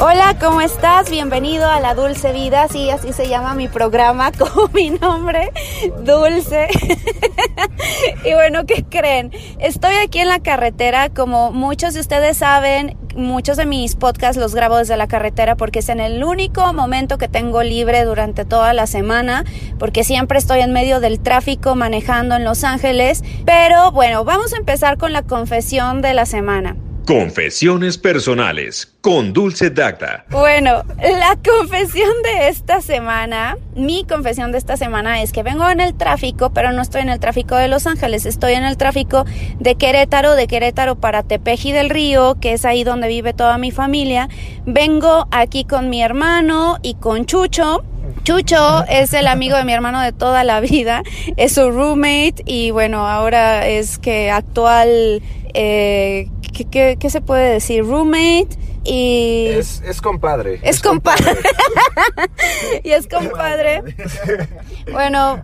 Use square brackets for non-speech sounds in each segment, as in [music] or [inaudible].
Hola, ¿cómo estás? Bienvenido a La Dulce Vida, sí, así se llama mi programa, [laughs] como mi nombre, Dulce. [laughs] y bueno, ¿qué creen? Estoy aquí en la carretera, como muchos de ustedes saben, muchos de mis podcasts los grabo desde la carretera porque es en el único momento que tengo libre durante toda la semana, porque siempre estoy en medio del tráfico manejando en Los Ángeles. Pero bueno, vamos a empezar con la confesión de la semana. Confesiones personales con Dulce Dacta. Bueno, la confesión de esta semana, mi confesión de esta semana es que vengo en el tráfico, pero no estoy en el tráfico de Los Ángeles, estoy en el tráfico de Querétaro, de Querétaro para Tepeji del Río, que es ahí donde vive toda mi familia. Vengo aquí con mi hermano y con Chucho. Chucho es el amigo de mi hermano de toda la vida, es su roommate y bueno, ahora es que actual eh, ¿qué, qué, se puede decir? Roommate y... Es, es compadre. Es, compadre. [laughs] y es compadre. [laughs] bueno,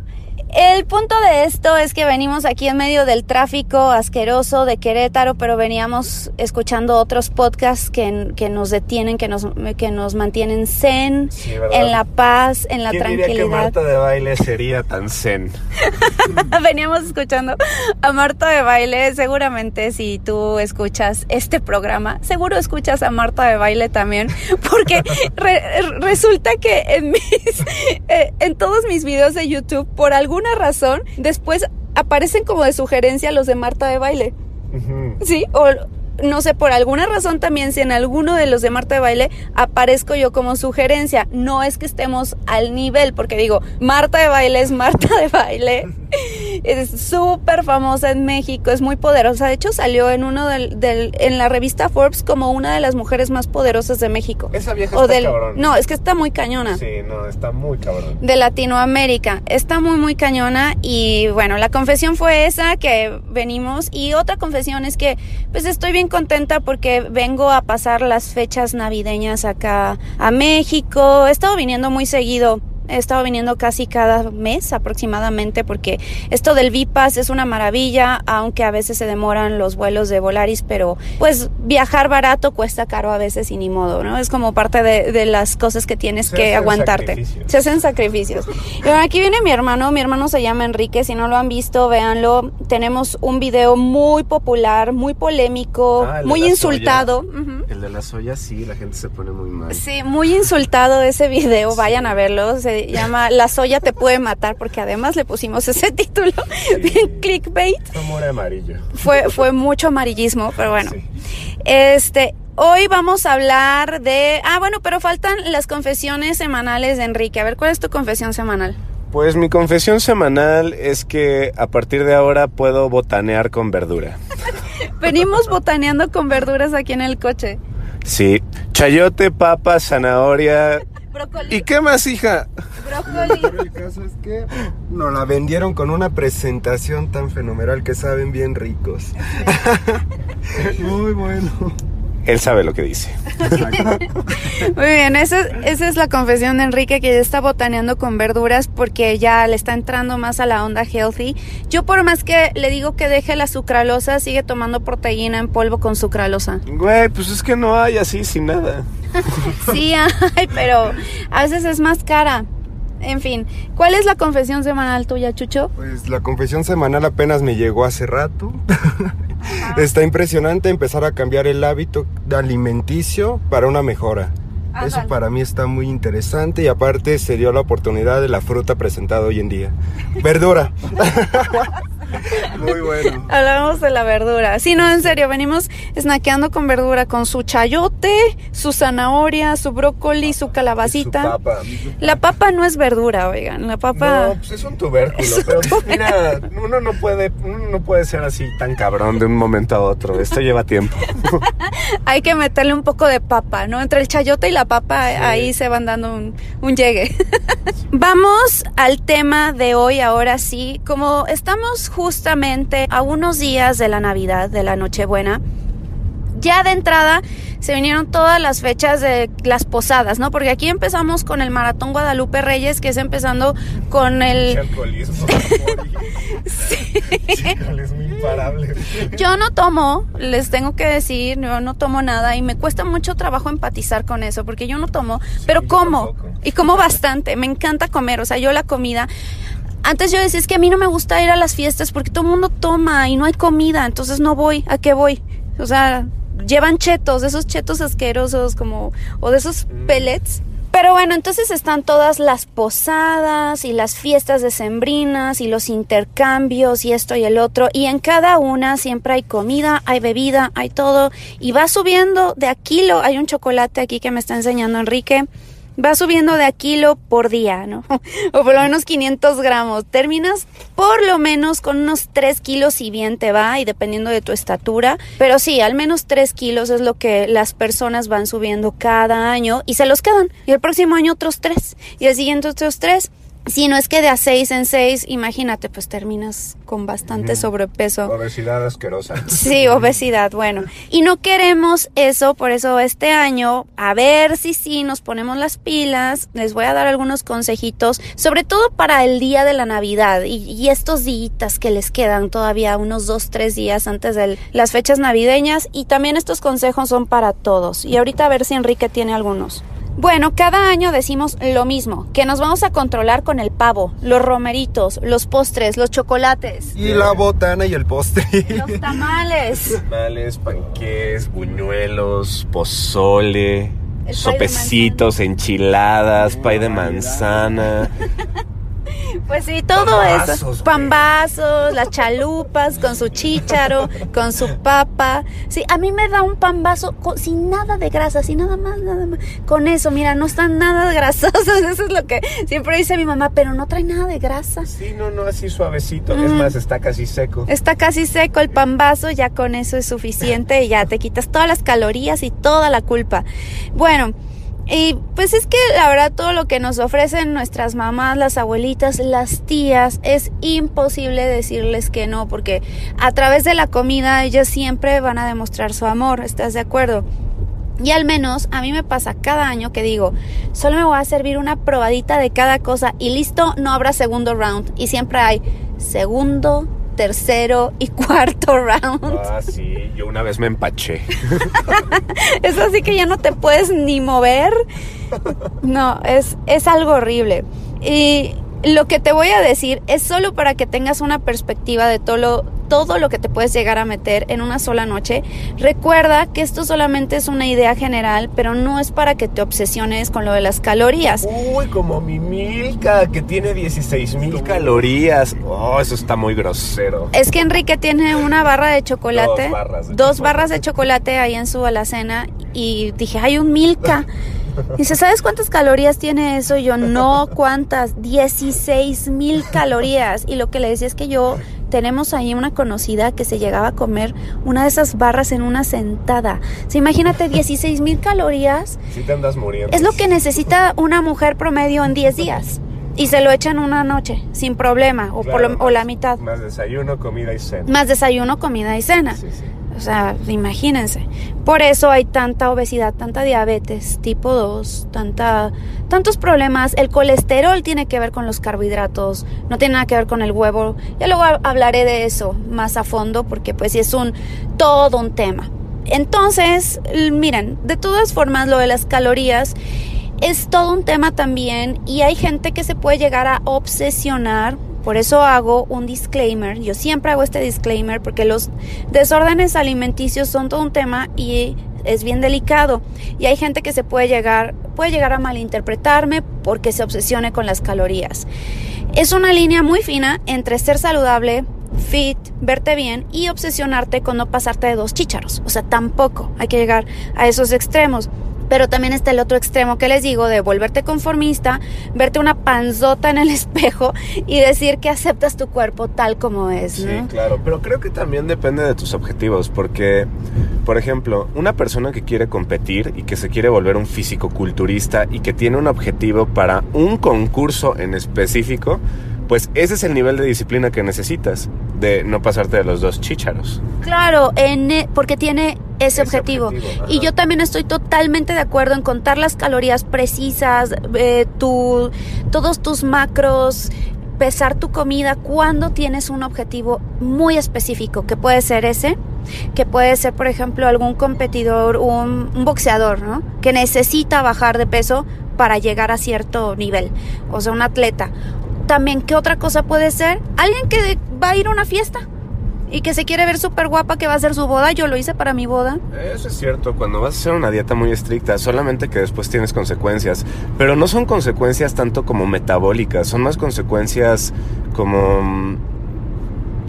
el punto de esto es que venimos aquí en medio del tráfico asqueroso de Querétaro, pero veníamos escuchando otros podcasts que, que nos detienen, que nos, que nos mantienen zen, en la paz, en la ¿Quién tranquilidad. Diría que Marta de baile sería tan zen. [laughs] veníamos escuchando a Marta de baile. Seguramente si tú escuchas este programa, seguro escuchas a Marta de baile también, porque re, resulta que en mis, [laughs] eh, en todos mis videos de YouTube, por algún alguna razón, después aparecen como de sugerencia los de Marta de baile. Uh -huh. Sí, o no sé, por alguna razón también, si en alguno de los de Marta de Baile aparezco yo como sugerencia, no es que estemos al nivel, porque digo, Marta de Baile es Marta de Baile, [laughs] es súper famosa en México, es muy poderosa, de hecho salió en uno del, del, en la revista Forbes como una de las mujeres más poderosas de México. Esa vieja o está del, cabrón. No, es que está muy cañona. Sí, no, está muy cabrón. De Latinoamérica, está muy, muy cañona y bueno, la confesión fue esa que venimos y otra confesión es que pues estoy bien contenta porque vengo a pasar las fechas navideñas acá a México. He estado viniendo muy seguido. He estado viniendo casi cada mes aproximadamente porque esto del VIPAS es una maravilla, aunque a veces se demoran los vuelos de Volaris, pero pues viajar barato cuesta caro a veces y ni modo, ¿no? Es como parte de, de las cosas que tienes Se que aguantarte. sacrificios. Se hacen sacrificios. Y bueno, aquí viene mi hermano, mi hermano se llama Enrique, si no lo han visto, véanlo. Tenemos un video muy popular, muy polémico, Ah, muy insultado. El de la soya, sí, la gente se pone muy mal. Sí, muy insultado ese video, vayan a verlo, se llama La soya te puede matar, porque además le pusimos ese [laughs] título, bien clickbait, Amor amarillo. fue, fue mucho amarillismo, pero bueno. Sí. Este, hoy vamos a hablar de, ah bueno, pero faltan las confesiones semanales de Enrique, a ver, ¿cuál es tu confesión semanal? Pues mi confesión semanal es que a partir de ahora puedo botanear con verdura. [laughs] Venimos botaneando con verduras aquí en el coche. Sí, chayote, papa, zanahoria. [laughs] Brócoli. ¿Y qué más, hija? Brócoli. Pero el caso es que nos la vendieron con una presentación tan fenomenal que saben bien ricos. Muy bueno. Él sabe lo que dice. Muy bien, esa, esa es la confesión de Enrique que ya está botaneando con verduras porque ya le está entrando más a la onda healthy. Yo por más que le digo que deje la sucralosa, sigue tomando proteína en polvo con sucralosa. Güey, pues es que no hay así sin nada. [laughs] Sí, ay, pero a veces es más cara. En fin, ¿cuál es la confesión semanal tuya, Chucho? Pues la confesión semanal apenas me llegó hace rato. [laughs] Está impresionante empezar a cambiar el hábito alimenticio para una mejora. Eso para mí está muy interesante y aparte se dio la oportunidad de la fruta presentada hoy en día. [laughs] Verdura. [laughs] [laughs] muy bueno. Hablamos de la verdura. Sí, no, en serio, venimos snackeando con verdura, con su chayote, su zanahoria, su brócoli, su calabacita. Su papa. La papa no es verdura, oigan. La papa. No, pues es un tubérculo, Es un pero pues mira, uno no puede, uno no puede ser así tan cabrón de un momento a otro. Esto lleva tiempo. [laughs] Hay que meterle un poco de papa, ¿no? Entre el chayote y la papa, ahí se van dando un, un llegue. [laughs] Vamos al tema de hoy, ahora sí. Como estamos justamente a unos días de la Navidad, de la Nochebuena, ya de entrada se vinieron todas las fechas de las posadas, ¿no? Porque aquí empezamos con el Maratón Guadalupe Reyes, que es empezando con el... [laughs] imparable. Yo no tomo, les tengo que decir, yo no tomo nada y me cuesta mucho trabajo empatizar con eso, porque yo no tomo, pero como, y como bastante, me encanta comer, o sea, yo la comida... Antes yo decía, es que a mí no me gusta ir a las fiestas porque todo el mundo toma y no hay comida, entonces no voy, ¿a qué voy? O sea, llevan chetos, esos chetos asquerosos como, o de esos mm. pellets. Pero bueno, entonces están todas las posadas y las fiestas decembrinas y los intercambios y esto y el otro. Y en cada una siempre hay comida, hay bebida, hay todo. Y va subiendo de a kilo. Hay un chocolate aquí que me está enseñando Enrique va subiendo de a kilo por día, ¿no? [laughs] o por lo menos 500 gramos. Terminas por lo menos con unos 3 kilos y bien te va, y dependiendo de tu estatura. Pero sí, al menos 3 kilos es lo que las personas van subiendo cada año y se los quedan. Y el próximo año otros 3. Y el siguiente otros 3. Si no es que de a 6 en 6, imagínate, pues terminas con bastante sobrepeso. Obesidad asquerosa. Sí, obesidad, bueno. Y no queremos eso, por eso este año, a ver si sí nos ponemos las pilas, les voy a dar algunos consejitos, sobre todo para el día de la Navidad y, estos días que les quedan todavía unos 2, 3 días antes de las fechas navideñas y también estos consejos son para todos. Y ahorita a ver si Enrique tiene algunos. Bueno, cada año decimos lo mismo, que nos vamos a controlar con el pavo, los romeritos, los postres, los chocolates. Y la botana y el postre. Los tamales. [laughs] Tamales, panqués, buñuelos, pozole, sopecitos, enchiladas, pay de manzana. [laughs] Pues sí, todo eso. Pambazos, las chalupas con su chícharo, con su papa. Sí, a mí me da un pambazo sin nada de grasa, sin nada más, nada más. Con eso, mira, no están nada grasosos. [laughs] Eso es lo que siempre dice mi mamá, pero no trae nada de grasa. Sí, no, no, así suavecito. Es más, está casi seco. Está casi seco el pambazo, ya con eso es suficiente y ya te quitas todas las calorías y toda la culpa. Bueno. Y pues es que la verdad todo lo que nos ofrecen nuestras mamás, las abuelitas, las tías, es imposible decirles que no, porque a través de la comida ellas siempre van a demostrar su amor, ¿estás de acuerdo? Y al menos a mí me pasa cada año que digo, solo me voy a servir una probadita de cada cosa y listo, no habrá segundo round. Y siempre hay segundo, tercero y [laughs] cuarto round. Ah, sí, yo una vez me empaché. [laughs] es así que ya no te puedes ni mover. No, es, es algo horrible. Y lo que te voy a decir es solo para que tengas una perspectiva de todo lo, todo lo que te puedes llegar a meter en una sola noche. Recuerda que esto solamente es una idea general, pero no es para que te obsesiones con lo de las calorías. Uy, como mi Milka, que tiene 16 mil calorías. Oh, eso está muy grosero. Es que Enrique tiene una barra de chocolate, dos barras de, dos barras de chocolate ahí en su alacena y dije, hay un Milka. [laughs] Dice, ¿sabes cuántas calorías tiene eso? Y yo, no, ¿cuántas? 16 mil calorías. Y lo que le decía es que yo tenemos ahí una conocida que se llegaba a comer una de esas barras en una sentada. ¿Se imagínate 16 mil calorías. Sí te andas muriendo. Es lo que necesita una mujer promedio en 10 días. Y se lo echan una noche, sin problema, o, por o la mitad. Más desayuno, comida y cena. Más desayuno, comida y cena. Sí, sí. O sea, imagínense. Por eso hay tanta obesidad, tanta diabetes tipo 2, tanta, tantos problemas. El colesterol tiene que ver con los carbohidratos, no tiene nada que ver con el huevo. Ya luego hablaré de eso más a fondo porque pues es un todo un tema. Entonces, miren, de todas formas lo de las calorías es todo un tema también y hay gente que se puede llegar a obsesionar por eso hago un disclaimer. Yo siempre hago este disclaimer porque los desórdenes alimenticios son todo un tema y es bien delicado. Y hay gente que se puede llegar, puede llegar a malinterpretarme porque se obsesione con las calorías. Es una línea muy fina entre ser saludable, fit, verte bien y obsesionarte con no pasarte de dos chícharos. O sea, tampoco hay que llegar a esos extremos. Pero también está el otro extremo que les digo de volverte conformista, verte una panzota en el [laughs] espejo y decir que aceptas tu cuerpo tal como es. ¿no? Sí, claro, pero creo que también depende de tus objetivos, porque, por ejemplo, una persona que quiere competir y que se quiere volver un físico culturista y que tiene un objetivo para un concurso en específico, pues ese es el nivel de disciplina que necesitas, de no pasarte de los dos chícharos. Claro, en, e- porque tiene ese, Ese objetivo. objetivo, Y yo también estoy totalmente de acuerdo en contar las calorías precisas, eh, tu, todos tus macros, pesar tu comida cuando tienes un objetivo muy específico, que puede ser ese, que puede ser, por ejemplo, algún competidor, un, un boxeador, ¿no? Que necesita bajar de peso para llegar a cierto nivel, o sea, un atleta. También, ¿qué otra cosa puede ser? Alguien que va a ir a una fiesta y que se quiere ver súper guapa, que va a hacer su boda. Yo lo hice para mi boda. Eso es cierto, cuando vas a hacer una dieta muy estricta, solamente que después tienes consecuencias, pero no son consecuencias tanto como metabólicas, son más consecuencias como... mm,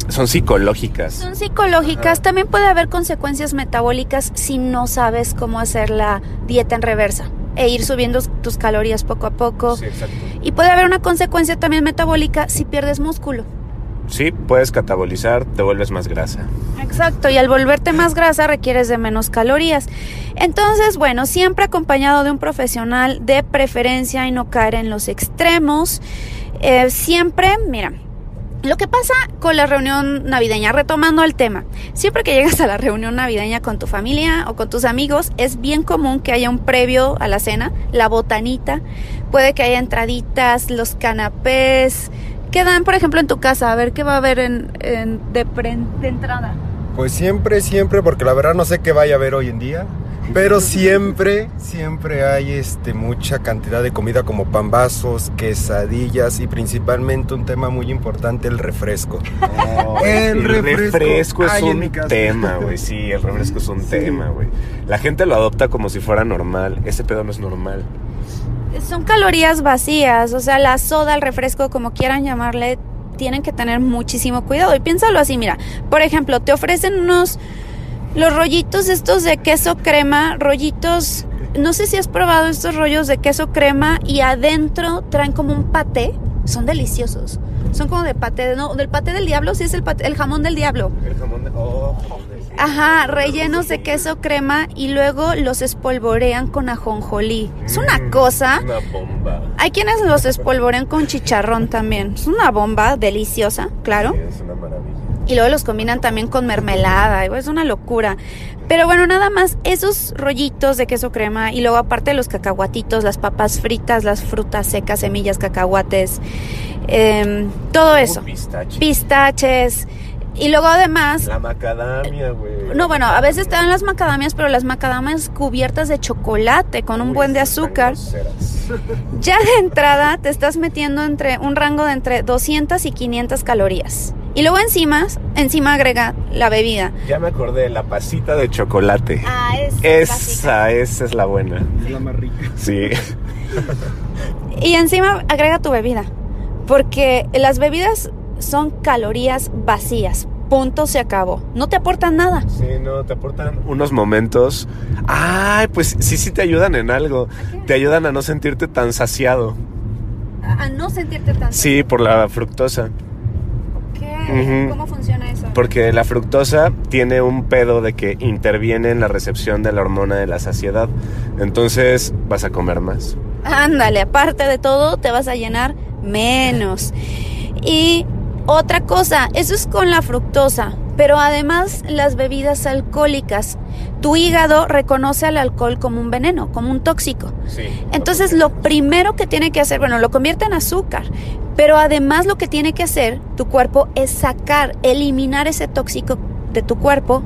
son psicológicas. Son psicológicas. También puede haber consecuencias metabólicas si no sabes cómo hacer la dieta en reversa e ir subiendo tus calorías poco a poco. Sí, exacto. Y puede haber una consecuencia también metabólica si pierdes músculo. Sí, puedes catabolizar, te vuelves más grasa. Exacto, y al volverte más grasa requieres de menos calorías. Entonces, bueno, siempre acompañado de un profesional de preferencia y no caer en los extremos. Eh, siempre, mira, lo que pasa con la reunión navideña, retomando el tema, siempre que llegas a la reunión navideña con tu familia o con tus amigos, es bien común que haya un previo a la cena, la botanita, puede que haya entraditas, los canapés, que dan, por ejemplo, en tu casa, a ver qué va a haber en, en- de, pre- de entrada. Pues siempre, siempre, porque la verdad no sé qué vaya a haber hoy en día. Pero siempre, siempre hay este, mucha cantidad de comida como pambazos, quesadillas y principalmente un tema muy importante, el refresco. El refresco. es un tema, güey. Sí, el refresco es un Sí. tema, güey. La gente lo adopta como si fuera normal. Ese pedo no es normal. Son calorías vacías, o sea, la soda, el refresco, como quieran llamarle, tienen que tener muchísimo cuidado. Y piénsalo así, mira, por ejemplo, te ofrecen unos, los rollitos estos de queso crema, rollitos, no sé si has probado estos rollos de queso crema y adentro traen como un paté, son deliciosos. Son como de paté, no, del paté del diablo, sí es el, paté- el jamón del diablo. El jamón de... Oh, joder. Ajá, rellenos de queso crema y luego los espolvorean con ajonjolí. Es una Mm, cosa. Una bomba. Hay quienes los espolvorean con chicharrón también. Es una bomba deliciosa, claro. Sí, es una maravilla. Y luego los combinan también con mermelada. Es una locura. Pero bueno, nada más esos rollitos de queso crema y luego aparte los cacahuatitos, las papas fritas, las frutas secas, semillas, cacahuates, em, todo eso. Pistache. Pistaches. Y luego además La macadamia, güey. no, bueno, a veces te dan las macadamias, pero las macadamias cubiertas de chocolate con un Uy, buen de azúcar. Ya de entrada te estás metiendo entre un rango de entre 200 y 500 calorías. Y luego encima, encima agrega la bebida. Ya me acordé, la pasita de chocolate. Ah, es Esa, esa es la buena. Es la más rica. Sí. [laughs] Y encima agrega tu bebida. Porque las bebidas son calorías vacías. Punto, se acabó. No te aportan nada. Sí, no, te aportan unos momentos. Ay, pues sí, sí te ayudan en algo. Te ayudan a no sentirte tan saciado. A no sentirte tan... Sí, por la fructosa. ¿Cómo funciona eso? Porque la fructosa tiene un pedo de que interviene en la recepción de la hormona de la saciedad. Entonces vas a comer más. Ándale, aparte de todo, te vas a llenar menos. Y otra cosa, eso es con la fructosa, pero además las bebidas alcohólicas, tu hígado reconoce al alcohol como un veneno, como un tóxico. Sí. Entonces lo primero que tiene que hacer, bueno, lo convierte en azúcar, pero además lo que tiene que hacer tu cuerpo es sacar, eliminar ese tóxico de tu cuerpo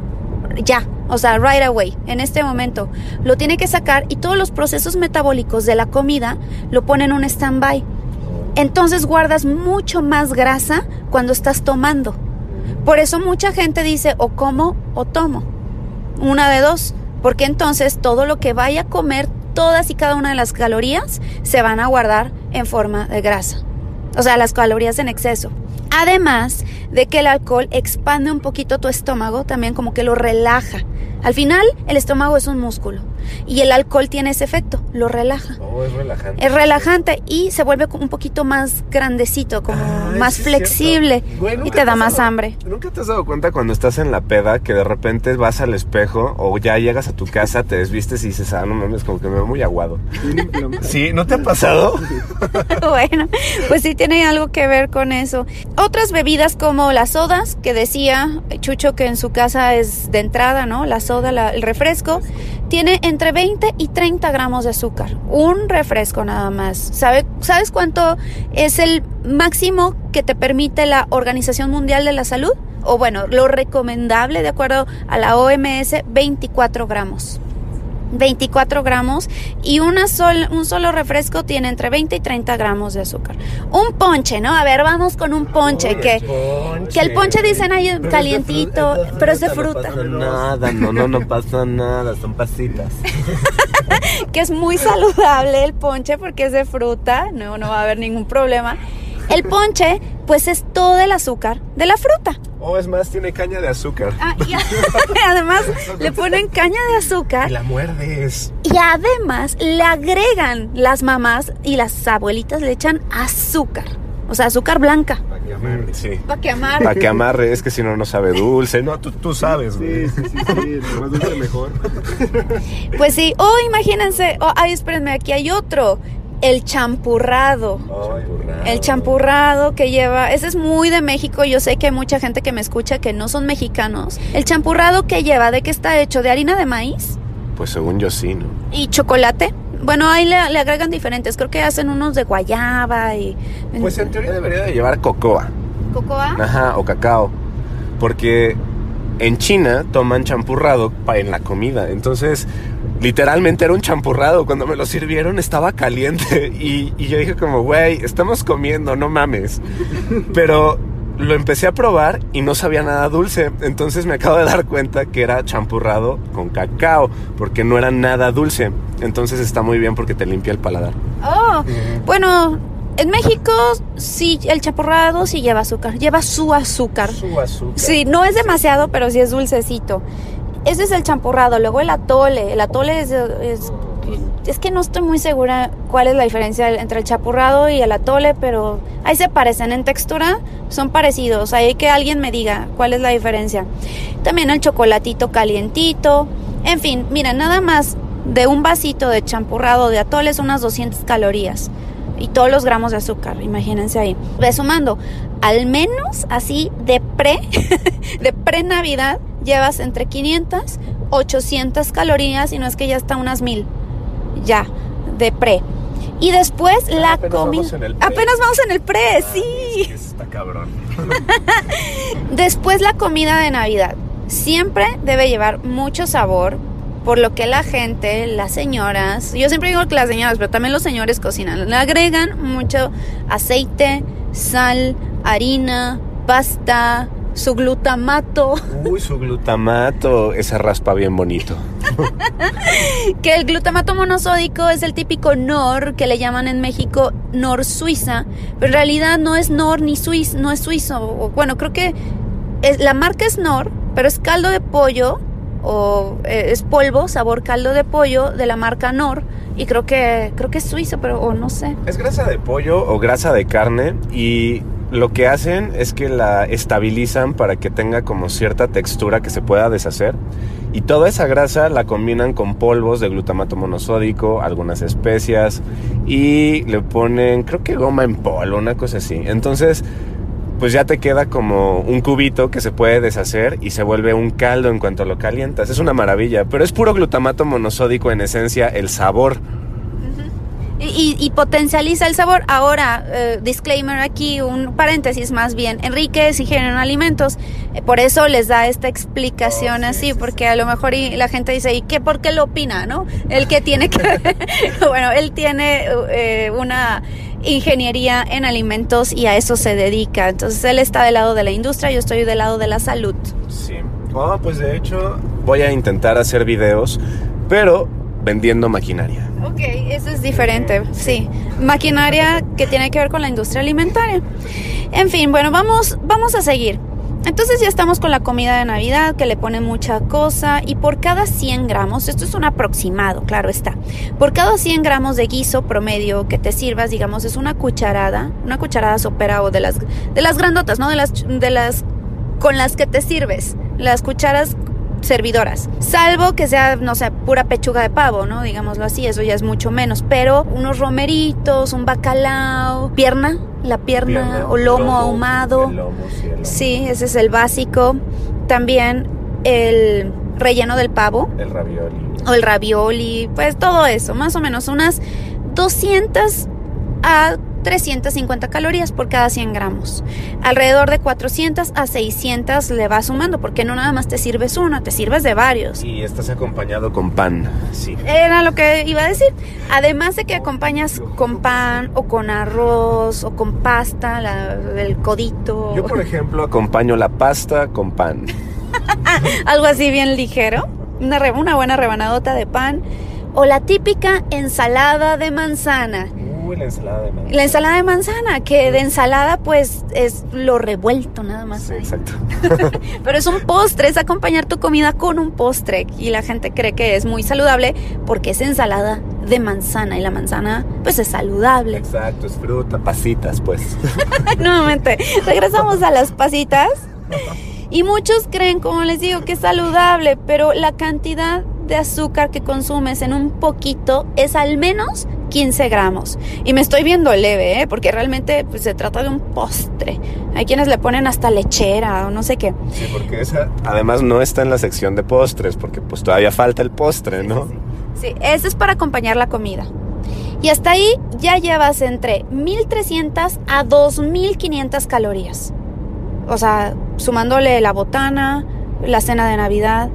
ya, o sea, right away, en este momento. Lo tiene que sacar y todos los procesos metabólicos de la comida lo ponen en un stand-by. Entonces guardas mucho más grasa cuando estás tomando. Por eso mucha gente dice o como o tomo. Una de dos. Porque entonces todo lo que vaya a comer, todas y cada una de las calorías, se van a guardar en forma de grasa. O sea, las calorías en exceso. Además de que el alcohol expande un poquito tu estómago, también como que lo relaja. Al final, el estómago es un músculo. Y el alcohol tiene ese efecto, lo relaja. Oh, es relajante. Es relajante y se vuelve un poquito más grandecito, como Ay, más flexible. Güey, y ¿nunca te da más dado- hambre. ¿Nunca te has dado cuenta cuando estás en la peda que de repente vas al espejo o ya llegas a tu casa, te desvistes y dices, ah, no mames, como que me veo muy aguado? [laughs] Sí, ¿no te ha pasado? [laughs] bueno, pues sí tiene algo que ver con eso. Otras bebidas como las sodas, que decía Chucho que en su casa es de entrada, ¿no? La la- el refresco, tiene entre 20 y 30 gramos de azúcar. Un refresco nada más. ¿Sabe, ¿Sabes cuánto es el máximo que te permite la Organización Mundial de la Salud? O bueno, lo recomendable de acuerdo a la OMS, 24 gramos. 24 gramos y una sol- un solo refresco tiene entre 20 y 30 gramos de azúcar. Un ponche, ¿no? A ver, vamos con un ponche, que, que el ponche dicen ahí calientito, pero es de fruta, Nada, no, no, no pasa nada, son pasitas. [laughs] que es muy saludable el ponche porque es de fruta, no, no va a haber ningún problema. El ponche, pues es todo el azúcar de la fruta. O es más, tiene caña de azúcar. Ah, y [laughs] además le ponen caña de azúcar Y la muerdes. Y además le agregan las mamás y las abuelitas le echan azúcar. O sea, azúcar blanca. Sí. Para que amarre. Para que amarre, es que si no, no sabe dulce. No, tú, tú sabes, güey. Sí, sí, sí, sí, más dulce mejor. Pues sí. Oh, imagínense. Oh, ay, espérenme, aquí hay otro. El champurrado. El champurrado que lleva, ese es muy de México, yo sé que hay mucha gente que me escucha que no son mexicanos. El champurrado que lleva, ¿de qué está hecho? ¿De harina de maíz? Pues según yo sí, ¿no? ¿Y chocolate? Bueno, ahí le, le agregan diferentes, creo que hacen unos de guayaba y... Pues en teoría debería de llevar cocoa. ¿Cocoa? Ajá, o cacao. Porque en China toman champurrado en la comida. Entonces, literalmente era un champurrado. Cuando me lo sirvieron estaba caliente. [laughs] Y, y yo dije como, güey, estamos comiendo, no mames. Pero lo empecé a probar y no sabía nada dulce. Entonces me acabo de dar cuenta que era champurrado con cacao. Porque no era nada dulce. Entonces está muy bien porque te limpia el paladar. Oh, bueno, en México sí, el champurrado sí lleva azúcar, lleva su azúcar. Su azúcar. Sí, no es demasiado, pero sí es dulcecito. Ese es el champurrado. Luego el atole. El atole es, es, es que no estoy muy segura cuál es la diferencia entre el champurrado y el atole, pero ahí se parecen en textura, son parecidos. Ahí que alguien me diga cuál es la diferencia. También el chocolatito calientito. En fin, mira, nada más de un vasito de champurrado de atole son unas 200 calorías. Y todos los gramos de azúcar, imagínense ahí. Ve sumando, al menos así de pre, [laughs] de pre-Navidad, llevas entre 500, 800 calorías y no es que ya está unas mil. Ya, de pre. Y después la apenas comida. Apenas vamos en el pre, sí. Es que está cabrón. [laughs] Después la comida de Navidad. Siempre debe llevar mucho sabor, por lo que la gente, las señoras, yo siempre digo que las señoras, pero también los señores cocinan, le agregan mucho aceite, sal, harina, pasta, su glutamato, Uy, su glutamato, esa raspa bien bonito. [laughs] que el glutamato monosódico es el típico NOR que le llaman en México NOR suiza, pero en realidad no es NOR ni suizo, no es suizo, bueno, creo que es, la marca es NOR, pero es caldo de pollo o eh, es polvo, sabor caldo de pollo de la marca NOR y creo que creo que es suizo, pero o no sé. Es grasa de pollo o grasa de carne y lo que hacen es que la estabilizan para que tenga como cierta textura que se pueda deshacer y toda esa grasa la combinan con polvos de glutamato monosódico, algunas especias y le ponen creo que goma en polvo, una cosa así. Entonces pues ya te queda como un cubito que se puede deshacer y se vuelve un caldo en cuanto lo calientas. Es una maravilla, pero es puro glutamato monosódico en esencia, el sabor. Y, potencializa el sabor. Ahora, eh, disclaimer aquí, un paréntesis más bien. Enrique es ingeniero en alimentos, eh, por eso les da esta explicación Oh, sí, así, sí, porque a lo mejor y la gente dice, ¿y qué? ¿Por qué lo opina? ¿No? El que tiene que... [laughs] [laughs] bueno, él tiene eh, una ingeniería en alimentos y a eso se dedica. Entonces él está del lado de la industria, yo estoy del lado de la salud. Sí. Oh, pues de hecho voy a intentar hacer videos, pero vendiendo maquinaria. Ok, eso es diferente, sí. Maquinaria que tiene que ver con la industria alimentaria. En fin, bueno, vamos, vamos a seguir. Entonces ya estamos con la comida de Navidad que le ponen mucha cosa y por cada 100 gramos, esto es un aproximado, claro está, por cada 100 gramos de guiso promedio que te sirvas, digamos, es una cucharada, una cucharada sopera o de las, de las grandotas, ¿no? De las, de las con las que te sirves, las cucharas servidoras. Salvo que sea, no sé, pura pechuga de pavo, ¿no? Digámoslo así, eso ya es mucho menos. Pero unos romeritos, un bacalao, pierna, la pierna, o lomo, ahumado. sí, ese es el básico. También el relleno del pavo. El ravioli. O el ravioli, pues todo eso, más o menos unas 200 a 350 calorías por cada 100 gramos. Alrededor de 400 a 600 le vas sumando, porque no nada más te sirves uno, te sirves de varios. Y estás acompañado con pan, sí. Era lo que iba a decir. Además de que acompañas con pan o con arroz o con pasta, la, el codito. Yo, por ejemplo, acompaño la pasta con pan. [laughs] Algo así bien ligero. Una, una buena rebanadota de pan. O la típica ensalada de manzana la ensalada de manzana. La ensalada de manzana, que de ensalada pues es lo revuelto nada más. Sí, exacto. [laughs] Pero es un postre, es acompañar tu comida con un postre y la gente cree que es muy saludable porque es ensalada de manzana y la manzana pues es saludable. Exacto, es fruta, pasitas pues. [laughs] Nuevamente, regresamos a las pasitas. Y muchos creen, como les digo, que es saludable, pero la cantidad de azúcar que consumes en un poquito es al menos 15 gramos. Y me estoy viendo leve, ¿eh? porque realmente pues, se trata de un postre. Hay quienes le ponen hasta lechera o no sé qué. Sí, porque esa además no está en la sección de postres, porque pues todavía falta el postre, ¿no? Sí, sí, eso es para acompañar la comida. Y hasta ahí ya llevas entre 1300 a 2500 calorías. O sea, sumándole la botana, la cena de Navidad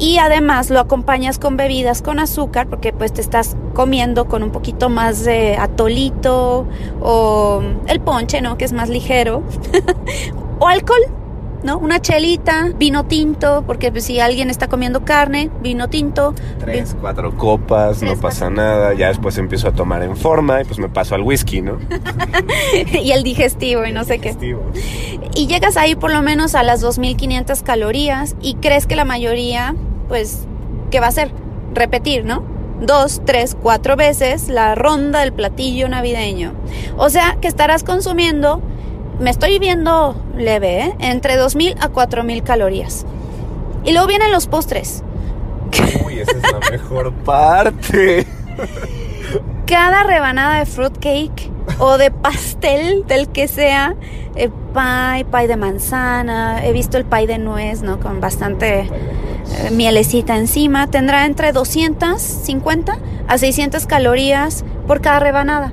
y además lo acompañas con bebidas con azúcar porque pues te estás comiendo con un poquito más de atolito o el ponche, ¿no? Que es más ligero [laughs] o alcohol. ¿no? Una chelita, vino tinto, porque pues, si alguien está comiendo carne, vino tinto. Tres, cuatro copas, no pasa nada. Ya después empiezo a tomar en forma y pues me paso al whisky, ¿no? [laughs] y el digestivo y no sé qué. Y llegas ahí por lo menos a las 2500 calorías y crees que la mayoría pues, ¿qué va a hacer? Repetir, ¿no? Dos, tres, cuatro veces la ronda del platillo navideño. O sea que estarás consumiendo, me estoy viendo leve, ¿eh? entre 2.000 a 4.000 calorías. Y luego vienen los postres. Uy, esa es la mejor parte. Cada rebanada de fruitcake o de pastel, del que sea, eh, pie, pie de manzana, he visto el pie de nuez, ¿no? Con bastante mielecita encima, tendrá entre 250 a 600 calorías por cada rebanada.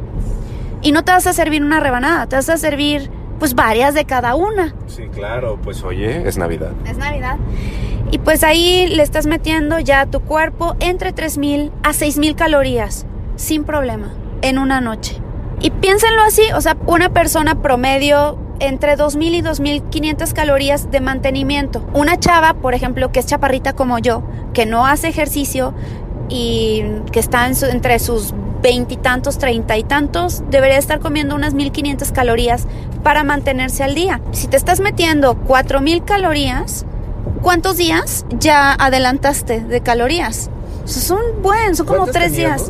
Y no te vas a servir una rebanada, te vas a servir pues varias de cada una. Sí, claro, pues oye, es Navidad. Es Navidad. Y pues ahí le estás metiendo ya a tu cuerpo entre 3.000 a 6.000 calorías, sin problema, en una noche. Y piénsenlo así, o sea, una persona promedio entre 2.000 y 2.500 calorías de mantenimiento. Una chava, por ejemplo, que es chaparrita como yo, que no hace ejercicio y que está entre sus veintitantos, treinta y tantos, debería estar comiendo unas 1.500 calorías para mantenerse al día. Si te estás metiendo 4.000 calorías, ¿cuántos días ya adelantaste de calorías? Son buen, son como tres días.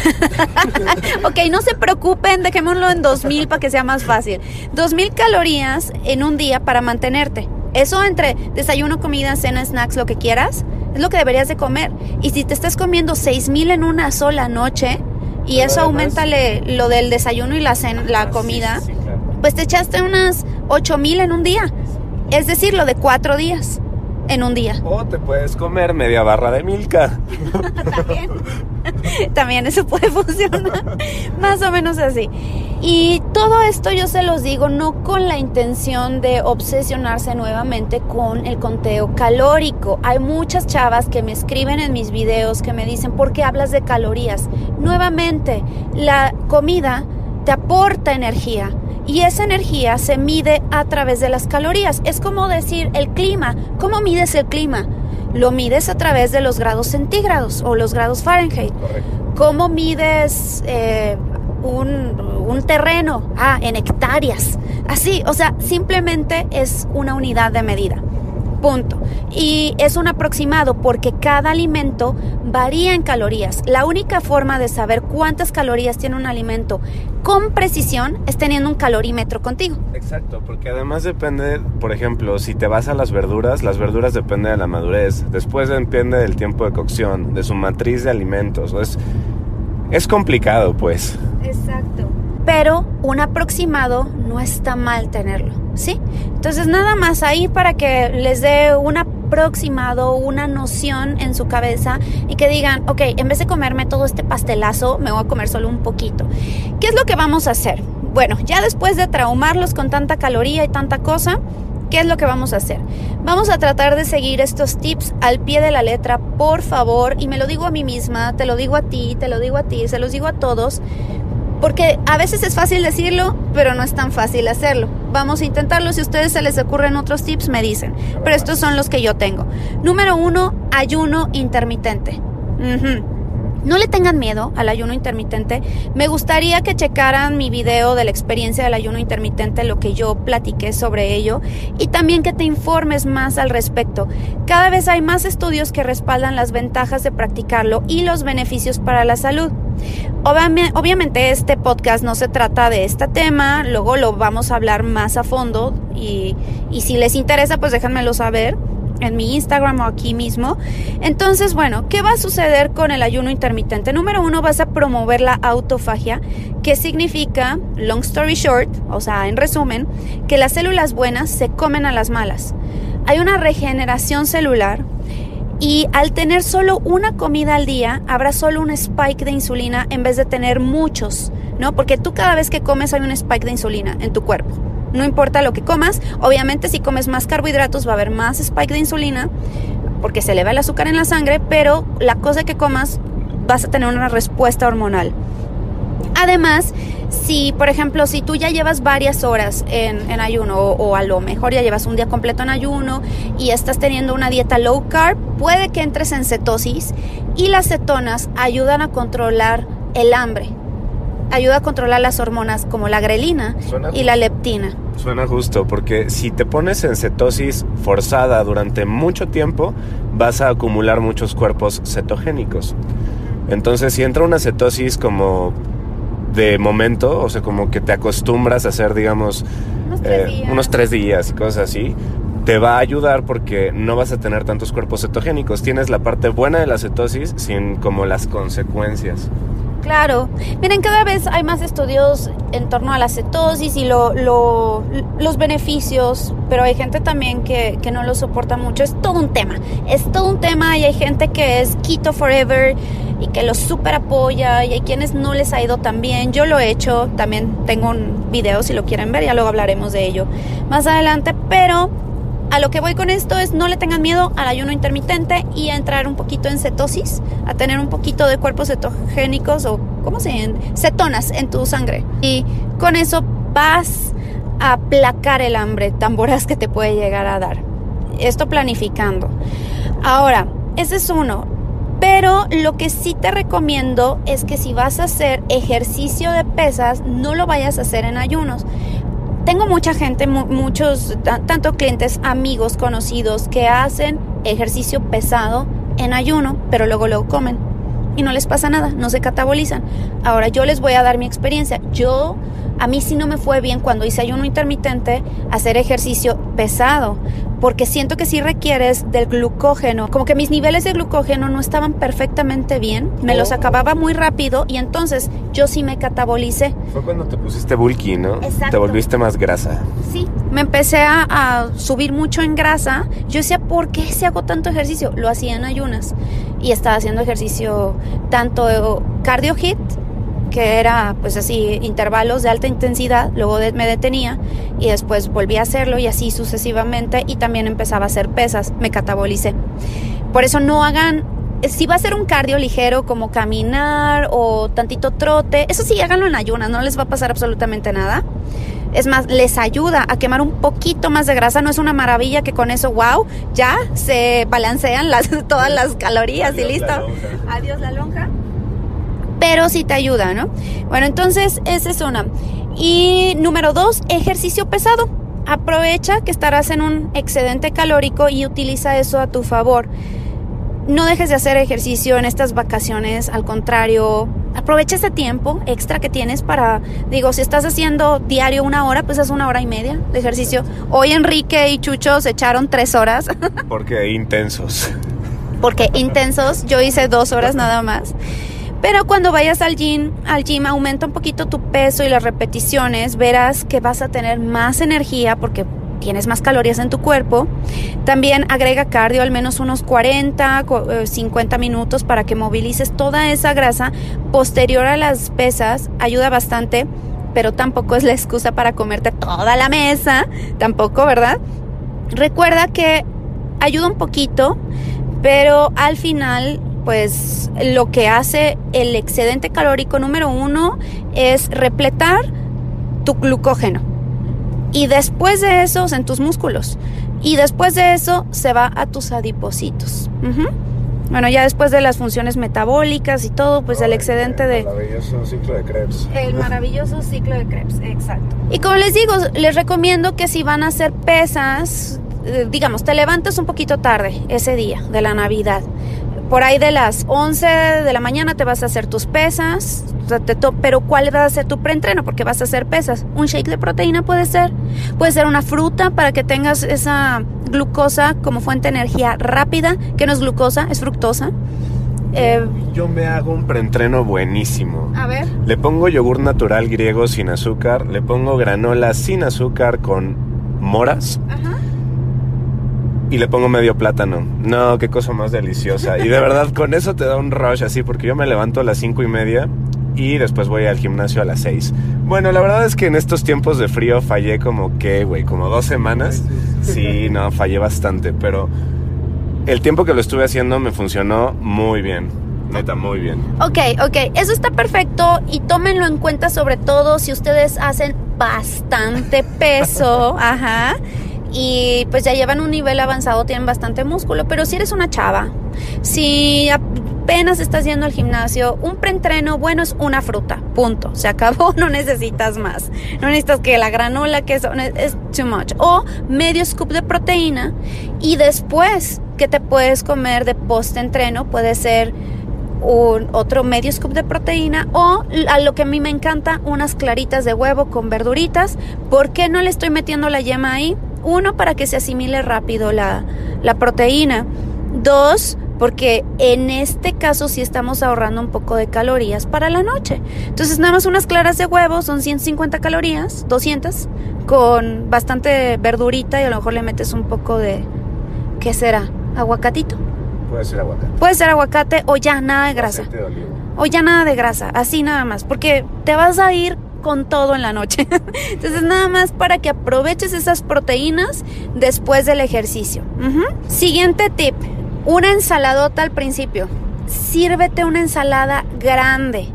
[laughs] ok, no se preocupen, dejémoslo en 2000 para que sea más fácil. 2000 calorías en un día para mantenerte. Eso entre desayuno, comida, cena, snacks, lo que quieras, es lo que deberías de comer. Y si te estás comiendo 6000 en una sola noche, y eso aumenta lo del desayuno y la, cena, la ah, comida, pues te echaste unas 8000 en un día. Es decir, lo de cuatro días en un día. O te puedes comer media barra de milka. [laughs] También. [laughs] También eso puede funcionar. [laughs] Más o menos así. Y todo esto yo se los digo no con la intención de obsesionarse nuevamente con el conteo calórico. Hay muchas chavas que me escriben en mis videos que me dicen, ¿por qué hablas de calorías? Nuevamente, la comida te aporta energía y esa energía se mide a través de las calorías. Es como decir el clima. ¿Cómo mides el clima? Lo mides a través de los grados centígrados o los grados Fahrenheit. ¿Cómo mides eh, un, terreno? Ah, en hectáreas. Así, o sea, simplemente es una unidad de medida. Punto. Y es un aproximado porque cada alimento varía en calorías. La única forma de saber cuántas calorías tiene un alimento con precisión es teniendo un calorímetro contigo. Exacto, porque además depende, por ejemplo, si te vas a las verduras, las verduras dependen de la madurez, después depende del tiempo de cocción, de su matriz de alimentos. Es, es complicado, pues. Exacto. Pero un aproximado no está mal tenerlo, ¿sí? Entonces nada más ahí para que les dé un aproximado, una noción en su cabeza y que digan, ok, en vez de comerme todo este pastelazo, me voy a comer solo un poquito. ¿Qué es lo que vamos a hacer? Bueno, ya después de traumarlos con tanta caloría y tanta cosa, ¿qué es lo que vamos a hacer? Vamos a tratar de seguir estos tips al pie de la letra, por favor, y me lo digo a mí misma, te lo digo a ti, te lo digo a ti, se los digo a todos, porque a veces es fácil decirlo, pero no es tan fácil hacerlo. Vamos a intentarlo. Si a ustedes se les ocurren otros tips, me dicen. Pero estos son los que yo tengo. Número uno, ayuno intermitente. No le tengan miedo al ayuno intermitente. Me gustaría que checaran mi video de la experiencia del ayuno intermitente, lo que yo platiqué sobre ello, y también que te informes más al respecto. Cada vez hay más estudios que respaldan las ventajas de practicarlo y los beneficios para la salud. Obviamente este podcast no se trata de este tema, luego lo vamos a hablar más a fondo y, y si les interesa pues déjenmelo saber en mi Instagram o aquí mismo. Entonces, bueno, ¿qué va a suceder con el ayuno intermitente? Número uno, vas a promover la autofagia, que significa, long story short, o sea, en resumen, que las células buenas se comen a las malas. Hay una regeneración celular y al tener solo una comida al día, habrá solo un spike de insulina en vez de tener muchos, ¿no? Porque tú cada vez que comes hay un spike de insulina en tu cuerpo. No importa lo que comas, obviamente si comes más carbohidratos va a haber más spike de insulina porque se eleva el azúcar en la sangre, pero la cosa que comas vas a tener una respuesta hormonal. Además, si por ejemplo, si tú ya llevas varias horas en, ayuno o, o, a lo mejor ya llevas un día completo en ayuno y estás teniendo una dieta low carb, puede que entres en cetosis y las cetonas ayudan a controlar el hambre ayuda a controlar las hormonas como la grelina y la leptina. Suena justo, porque si te pones en cetosis forzada durante mucho tiempo, vas a acumular muchos cuerpos cetogénicos. Entonces, si entra una cetosis como de momento, o sea, como que te acostumbras a hacer, digamos, unos tres, eh, unos tres días y cosas así, te va a ayudar porque no vas a tener tantos cuerpos cetogénicos. Tienes la parte buena de la cetosis sin como las consecuencias. Claro. Miren, cada vez hay más estudios en torno a la cetosis y lo, los beneficios, pero hay gente también que, que, no lo soporta mucho. Es todo un tema. Es todo un tema y hay gente que es keto forever y que lo super apoya y hay quienes no les ha ido tan bien. Yo lo he hecho, también tengo un video si lo quieren ver, ya luego hablaremos de ello más adelante, pero a lo que voy con esto es no le tengan miedo al ayuno intermitente y a entrar un poquito en cetosis, a tener un poquito de cuerpos cetogénicos o, ¿cómo se llaman? Cetonas en tu sangre. Y con eso vas a aplacar el hambre tan voraz que te puede llegar a dar. Esto planificando. Ahora, ese es uno. Pero lo que sí te recomiendo es que si vas a hacer ejercicio de pesas, no lo vayas a hacer en ayunos tengo mucha gente, muchos, tanto clientes, amigos, conocidos, que hacen ejercicio pesado en ayuno, pero luego lo comen y no les pasa nada, no se catabolizan. Ahora yo les voy a dar mi experiencia. Yo, a mí sí no me fue bien cuando hice ayuno intermitente hacer ejercicio pesado, porque siento que sí requieres del glucógeno. Como que mis niveles de glucógeno no estaban perfectamente bien, me los oh. acababa muy rápido y entonces yo sí me catabolicé. Fue cuando te pusiste bulky, ¿no? Exacto. Te volviste más grasa. Sí, me empecé a, a subir mucho en grasa. Yo decía, ¿por qué si hago tanto ejercicio? Lo hacía en ayunas y estaba haciendo ejercicio tanto cardio hit que era pues así intervalos de alta intensidad, luego me detenía y después volví a hacerlo y así sucesivamente y también empezaba a hacer pesas, me catabolicé. Por eso no hagan, si va a ser un cardio ligero como caminar o tantito trote, eso sí háganlo en ayunas, no les va a pasar absolutamente nada. Es más, les ayuda a quemar un poquito más de grasa. No es una maravilla que con eso, wow, ya se balancean las, [laughs] todas las calorías y listo. Adiós la lonja pero sí te ayuda, ¿no? Bueno, entonces esa es una. Y número dos, ejercicio pesado. Aprovecha que estarás en un excedente calórico y utiliza eso a tu favor. No dejes de hacer ejercicio en estas vacaciones, al contrario, aprovecha ese tiempo extra que tienes para, digo, si estás haciendo diario una hora, pues haz una hora y media de ejercicio. Hoy Enrique y Chucho se echaron tres horas. [laughs] Porque intensos. Porque intensos, yo hice dos horas nada más. Pero cuando vayas al gym, al gym aumenta un poquito tu peso y las repeticiones, verás que vas a tener más energía porque tienes más calorías en tu cuerpo. También agrega cardio al menos unos 40, 50 eh, minutos para que movilices toda esa grasa posterior a las pesas. Ayuda bastante, pero tampoco es la excusa para comerte toda la mesa, tampoco, ¿verdad? Recuerda que ayuda un poquito, pero al final pues lo que hace el excedente calórico número uno es repletar tu glucógeno. Y después de eso, en tus músculos. Y después de eso se va a tus adipocitos. Bueno, ya después de las funciones metabólicas y todo, pues el excedente de... El maravilloso ciclo de Krebs. El maravilloso ciclo de Krebs, exacto. Y como les digo, les recomiendo que si van a hacer pesas, eh, digamos, te levantas un poquito tarde ese día de la Navidad por ahí de las 11 de la mañana te vas a hacer tus pesas, pero ¿cuál va a ser tu preentreno? Porque vas a hacer pesas. Un shake de proteína puede ser, puede ser una fruta para que tengas esa glucosa como fuente de energía rápida, que no es glucosa, es fructosa. Eh, yo me hago un preentreno buenísimo. A ver. Le pongo yogur natural griego sin azúcar, le pongo granola sin azúcar con moras. Ajá y le pongo medio plátano. No, qué cosa más deliciosa. Y de verdad, con eso te da un rush así, porque yo me levanto a las cinco y media y después voy al gimnasio a las seis. Bueno, la verdad es que en estos tiempos de frío fallé como que, güey, como dos semanas. Sí, no, fallé bastante, pero el tiempo que lo estuve haciendo me funcionó muy bien. Neta, muy bien. Ok, ok, eso está perfecto y tómenlo en cuenta sobre todo si ustedes hacen bastante peso, [laughs] ajá y pues ya llevan un nivel avanzado, tienen bastante músculo, pero si eres una chava, si apenas estás yendo al gimnasio, un preentreno bueno es una fruta, punto, se acabó, [laughs] no necesitas más, no necesitas que la granola, que eso es too much, o medio scoop de proteína y después que te puedes comer de post entreno puede ser un otro medio scoop de proteína o a lo que a mí me encanta unas claritas de huevo con verduritas. ¿Por qué no le estoy metiendo la yema ahí? Uno, para que se asimile rápido la, proteína. Dos, porque en este caso sí estamos ahorrando un poco de calorías para la noche. Entonces nada más unas claras de huevo son 150 calorías, 200, con bastante verdurita y a lo mejor le metes un poco de, ¿qué será? Aguacatito. Puede ser aguacate. Puede ser aguacate o ya nada de grasa. O ya nada de grasa, así nada más, porque te vas a ir con todo en la noche. [laughs] Entonces nada más para que aproveches esas proteínas después del ejercicio. Siguiente tip, una ensaladota al principio. Sírvete una ensalada grande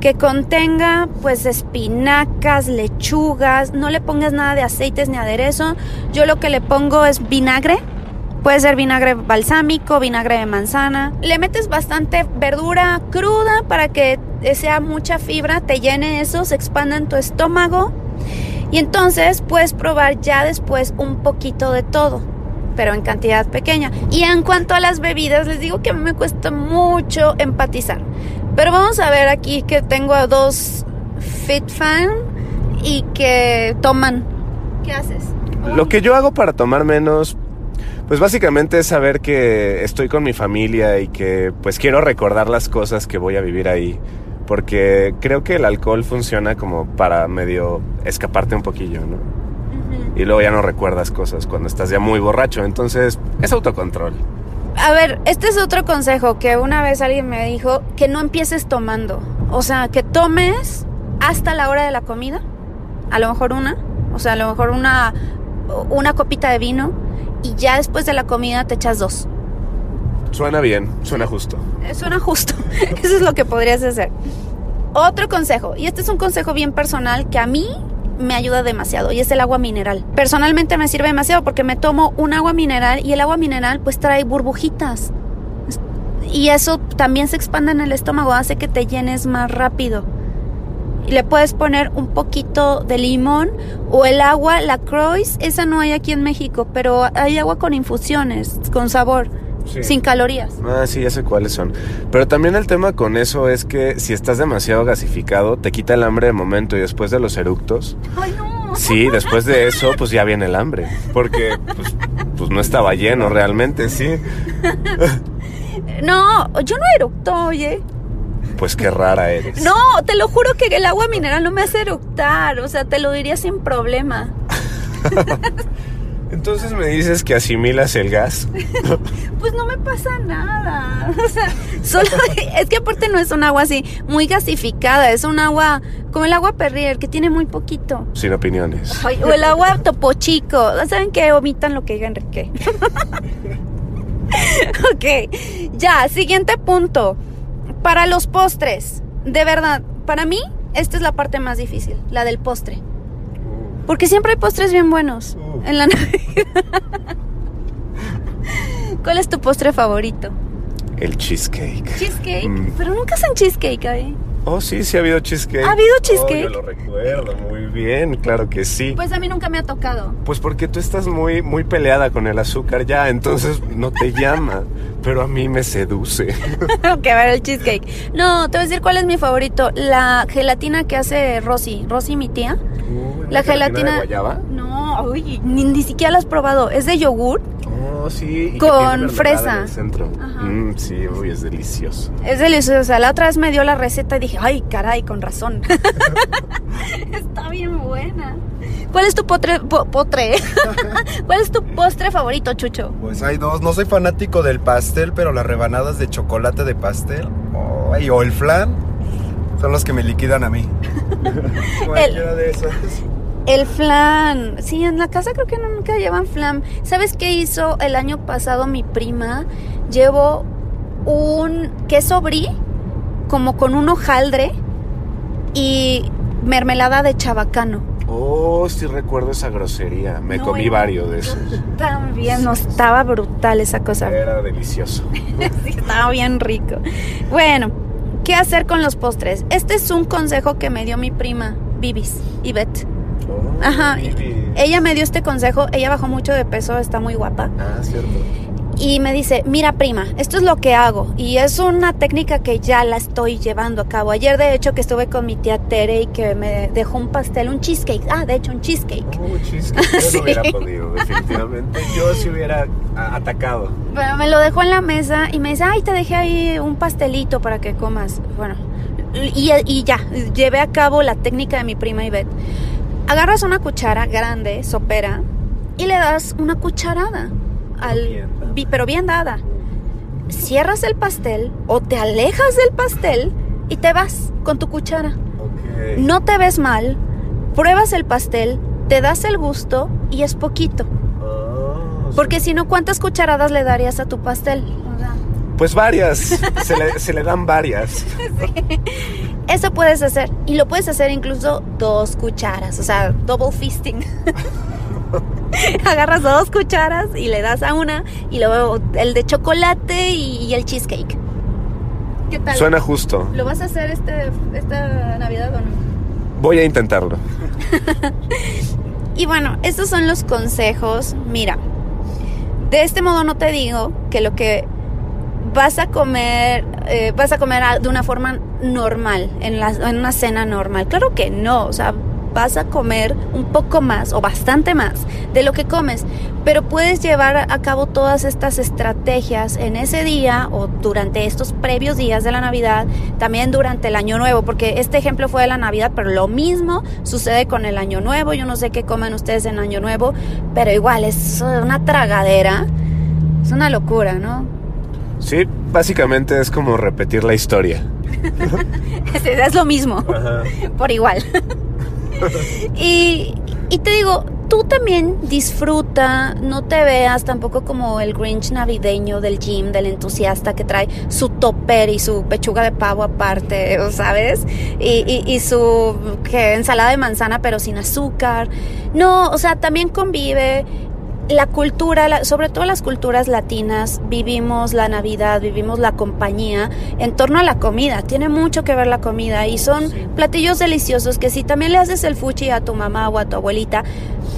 que contenga pues espinacas, lechugas, no le pongas nada de aceites ni aderezo. Yo lo que le pongo es vinagre, Puede ser vinagre balsámico, vinagre de manzana. Le metes bastante verdura cruda para que sea mucha fibra, te llene eso, se expanda en tu estómago. Y entonces puedes probar ya después un poquito de todo, pero en cantidad pequeña. Y en cuanto a las bebidas, les digo que a mí me cuesta mucho empatizar. Pero vamos a ver aquí que tengo a dos fit fan y que toman. ¿Qué haces? Lo que yo hago para tomar menos, pues básicamente es saber que estoy con mi familia y que pues quiero recordar las cosas que voy a vivir ahí. Porque creo que el alcohol funciona como para medio escaparte un poquillo, ¿no? Y luego ya no recuerdas cosas cuando estás ya muy borracho. Entonces, es autocontrol. A ver, este es otro consejo que una vez alguien me dijo, que no empieces tomando. O sea, que tomes hasta la hora de la comida. A lo mejor una. O sea, a lo mejor una, una copita de vino y ya después de la comida te echas dos. Suena bien, suena justo. Eh, suena justo. [laughs] Eso es lo que podrías hacer. Otro consejo, y este es un consejo bien personal que a mí me ayuda demasiado y es el agua mineral. Personalmente me sirve demasiado porque me tomo un agua mineral y el agua mineral pues trae burbujitas. Y eso también se expande en el estómago, hace que te llenes más rápido. y le puedes poner un poquito de limón o el agua, la Croix, esa no hay aquí en México, pero hay agua con infusiones, con sabor, Sí. sin calorías. Ah, sí, ya sé cuáles son. Pero también el tema con eso es que si estás demasiado gasificado, te quita el hambre de momento y después de los eructos, Ay, no. sí, después de eso, pues ya viene el hambre. Porque pues, pues no estaba lleno realmente, sí. [laughs] No, yo no eructo, oye. Pues qué rara eres. No, te lo juro que el agua mineral no me hace eructar, o sea, te lo diría sin problema. [laughs] Entonces me dices que asimilas el gas. [laughs] Pues no me pasa nada. [laughs] O sea, solo [laughs] es que aparte no es un agua así muy gasificada, es un agua como el agua Perrier que tiene muy poquito. Sin opiniones. Ay, o el agua Topo Chico. ¿Saben qué? Omitan lo que diga Enrique. ok, ya, siguiente punto. Para los postres, de verdad, para mí esta es la parte más difícil, la del postre. Porque siempre hay postres bien buenos Uh. en la Navidad. ¿Cuál es tu postre favorito? El cheesecake. Cheesecake. Mm. Pero nunca hacen cheesecake ahí. Oh, sí, sí ha habido cheesecake. ¿Ha habido Oh, cheesecake? yo lo recuerdo muy bien, claro que sí. Pues a mí nunca me ha tocado. Pues porque tú estás muy, muy peleada con el azúcar ya, entonces no te llama. Pero a mí me seduce. [laughs] que ver el cheesecake. No, te voy a decir cuál es mi favorito. La gelatina que hace Rosy. Rosy, mi tía. La gelatina. de guayaba? No, uy, ni, ni siquiera la has probado. Es de yogur. Oh, sí. Con fresa. en el centro. Mm, sí, uy, es delicioso. Es deliciosa. La otra vez me dio la receta y dije, ay, caray, con razón. [laughs] Está bien buena. ¿Cuál es tu potre, po- potre? [laughs] ¿Cuál es tu postre favorito, Chucho? Pues hay dos. No soy fanático del pastel, pero las rebanadas de chocolate de pastel o el flan son los que me liquidan a mí. [laughs] Cualquiera de esas. El flan. Sí, en la casa creo que nunca llevan flan. ¿Sabes qué hizo el año pasado mi prima? Llevó un queso brie como con un hojaldre y mermelada de chabacano. Oh, sí recuerdo esa grosería. Me No, comí varios de esos. También no estaba brutal esa cosa. Era delicioso. [laughs] Sí, estaba bien rico. Bueno, ¿qué hacer con los postres? Este es un consejo que me dio mi prima, Bibis, Ivette. Oh, Ajá. Vivi. Ella me dio este consejo, ella bajó mucho de peso, está muy guapa. Ah, cierto. Y me dice, mira prima, esto es lo que hago. Y es una técnica que ya la estoy llevando a cabo. Ayer de hecho que estuve con mi tía Tere y que me dejó un pastel, un cheesecake. Ah, de hecho un cheesecake. Oh, [laughs] cheesecake. Yo Sí. no hubiera podido, definitivamente. Yo sí hubiera atacado. Bueno, me lo dejó en la mesa y me dice, ay, te dejé ahí un pastelito para que comas. Bueno, y, y ya, llevé a cabo la técnica de mi prima Ivette. Agarras una cuchara grande, sopera, y le das una cucharada. Al, Bien bi- pero bien dada. Cierras el pastel o te alejas del pastel y te vas con tu cuchara. No te ves mal, pruebas el pastel, te das el gusto y es poquito. Ah, Porque si no, ¿cuántas cucharadas le darías a tu pastel? O sea, Pues varias. Se le, se le dan varias. [laughs] Eso puedes hacer. Y lo puedes hacer incluso dos cucharas. O sea, double fisting. [laughs] Agarras dos cucharas y le das a una. Y luego el de chocolate y, y el cheesecake. ¿Qué tal? Suena justo. ¿Lo vas a hacer este, esta Navidad o no? Voy a intentarlo. [laughs] Y bueno, estos son los consejos. Mira, de este modo no te digo que lo que vas a comer, eh, vas a comer de una forma normal, en, la- en una cena normal. Claro que no, o sea, vas a comer un poco más o bastante más de lo que comes, pero puedes llevar a cabo todas estas estrategias en ese día o durante estos previos días de la Navidad, también durante el Año Nuevo, porque este ejemplo fue de la Navidad, pero lo mismo sucede con el Año Nuevo. Yo no sé qué comen ustedes en Año Nuevo, pero igual es una tragadera, es una locura, ¿no? Sí, básicamente es como repetir la historia. [laughs] Es, lo mismo, por igual. [laughs] y, y te digo, tú también disfruta, no te veas tampoco como el Grinch navideño del gym, del entusiasta que trae su topper y su pechuga de pavo aparte, [laughs] ¿sabes? Y, y- y su ensalada de manzana pero sin azúcar. No, o sea, también convive. La cultura, sobre todo las culturas latinas, vivimos la Navidad, vivimos la compañía en torno a la comida. Tiene mucho que ver la comida y son platillos deliciosos que si también le haces el fuchi a tu mamá o a tu abuelita,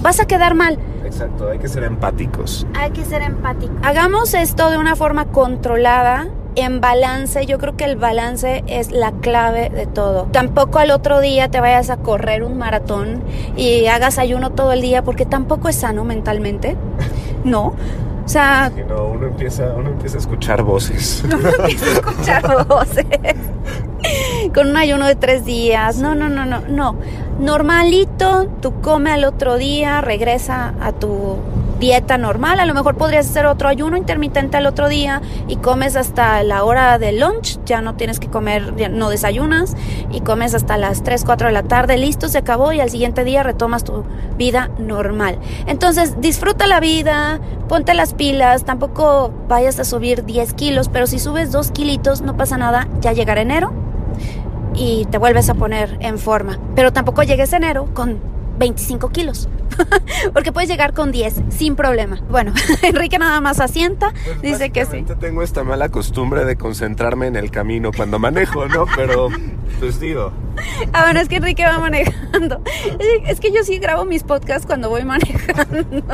vas a quedar mal. Exacto, hay que ser empáticos. Hay que ser empáticos. Hagamos esto de una forma controlada en balance, yo creo que el balance es la clave de todo. Tampoco al otro día te vayas a correr un maratón y hagas ayuno todo el día porque tampoco es sano mentalmente. [laughs] No. O sea, no, uno empieza, uno empieza a escuchar voces. [laughs] Uno empieza a escuchar [laughs] voces. Con un ayuno de tres días. No, no, no, no, no. Normalito, tú come al otro día, regresa a tu dieta normal, a lo mejor podrías hacer otro ayuno intermitente al otro día y comes hasta la hora de lunch, ya no tienes que comer, no desayunas y comes hasta las 3, 4 de la tarde, listo, se acabó y al siguiente día retomas tu vida normal. Entonces disfruta la vida, ponte las pilas, tampoco vayas a subir 10 kilos, pero si subes 2 kilitos no pasa nada, ya llegará enero y te vuelves a poner en forma. Pero tampoco llegues enero con 25 kilos. [laughs] Porque puedes llegar con 10 sin problema. Bueno, [laughs] Enrique nada más asienta, pues dice que sí. Tengo esta mala costumbre de concentrarme en el camino cuando manejo, ¿no? Pero, pues digo. Ah, bueno, es que Enrique va manejando. [laughs] Es que yo sí grabo mis podcasts cuando voy manejando.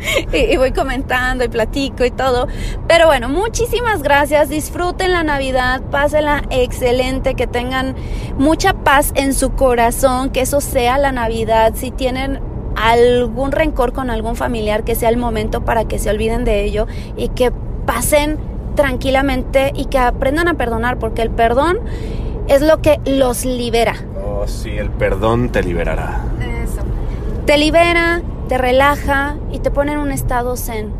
[laughs] y, voy comentando y platico y todo. Pero bueno, muchísimas gracias. Disfruten la Navidad, pásenla excelente, que tengan mucha paz en su corazón, que eso sea la Navidad. Si tienen algún rencor con algún familiar, que sea el momento para que se olviden de ello y que pasen tranquilamente y que aprendan a perdonar, porque el perdón es lo que los libera. Oh, sí, el perdón te liberará. Eso. Te libera, te relaja y te pone en un estado zen.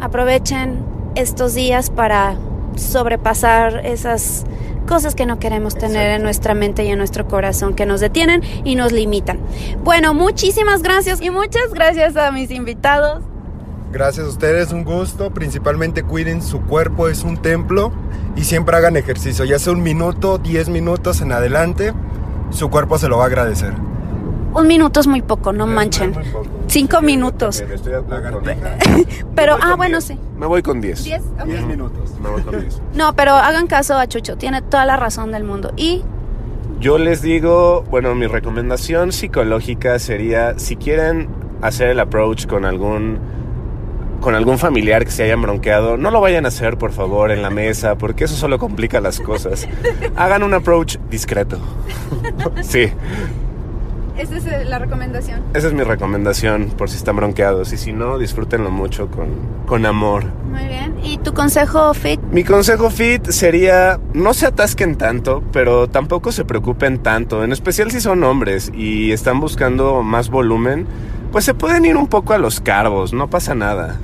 Aprovechen estos días para sobrepasar esas cosas que no queremos tener en nuestra mente y en nuestro corazón que nos detienen y nos limitan. Bueno, muchísimas gracias y muchas gracias a mis invitados. Gracias a ustedes, un gusto. Principalmente cuiden su cuerpo, es un templo y siempre hagan ejercicio, ya sea un minuto, diez minutos en adelante, su cuerpo se lo va a agradecer. Un minuto es muy poco, no manchen. Cinco minutos. [laughs] pero, ah, bueno, sí. Me voy con diez. Diez, minutos. Me voy con diez. [laughs] No, pero hagan caso a Chucho, tiene toda la razón del mundo. Y yo les digo, bueno, mi recomendación psicológica sería, si quieren hacer el approach con algún con algún familiar que se hayan bronqueado, no lo vayan a hacer, por favor, en la mesa, porque eso solo complica las cosas. [laughs] Hagan un approach discreto. sí. Esa es eh, la recomendación. Esa es mi recomendación por si están bronqueados. Y si no, disfrútenlo mucho con, con amor. Muy bien. ¿Y tu consejo fit? Mi consejo fit sería no se atasquen tanto, pero tampoco se preocupen tanto. En especial si son hombres y están buscando más volumen, pues se pueden ir un poco a los carbos, no pasa nada.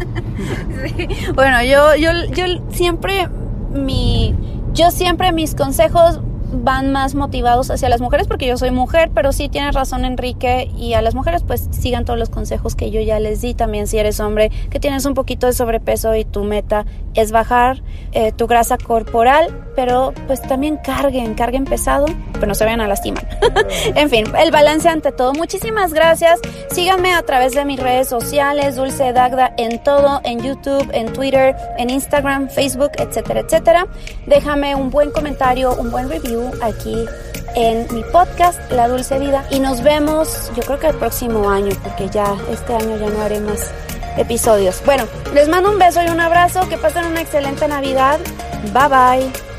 [laughs] sí. Bueno, yo, yo, yo siempre mi. Yo siempre mis consejos van más motivados hacia las mujeres porque yo soy mujer, pero sí tienes razón Enrique y a las mujeres pues sigan todos los consejos que yo ya les di también si eres hombre que tienes un poquito de sobrepeso y tu meta es bajar eh, tu grasa corporal, pero pues también carguen, carguen pesado, pero no se vayan a lastimar. [laughs] en fin, el balance ante todo. Muchísimas gracias. Síganme a través de mis redes sociales, Dulce Dagda en todo, en YouTube, en Twitter, en Instagram, Facebook, etcétera, etcétera. Déjame un buen comentario, un buen review aquí en mi podcast La Dulce Vida y nos vemos yo creo que el próximo año porque ya este año ya no haré más episodios. Bueno, les mando un beso y un abrazo, que pasen una excelente Navidad. Bye bye.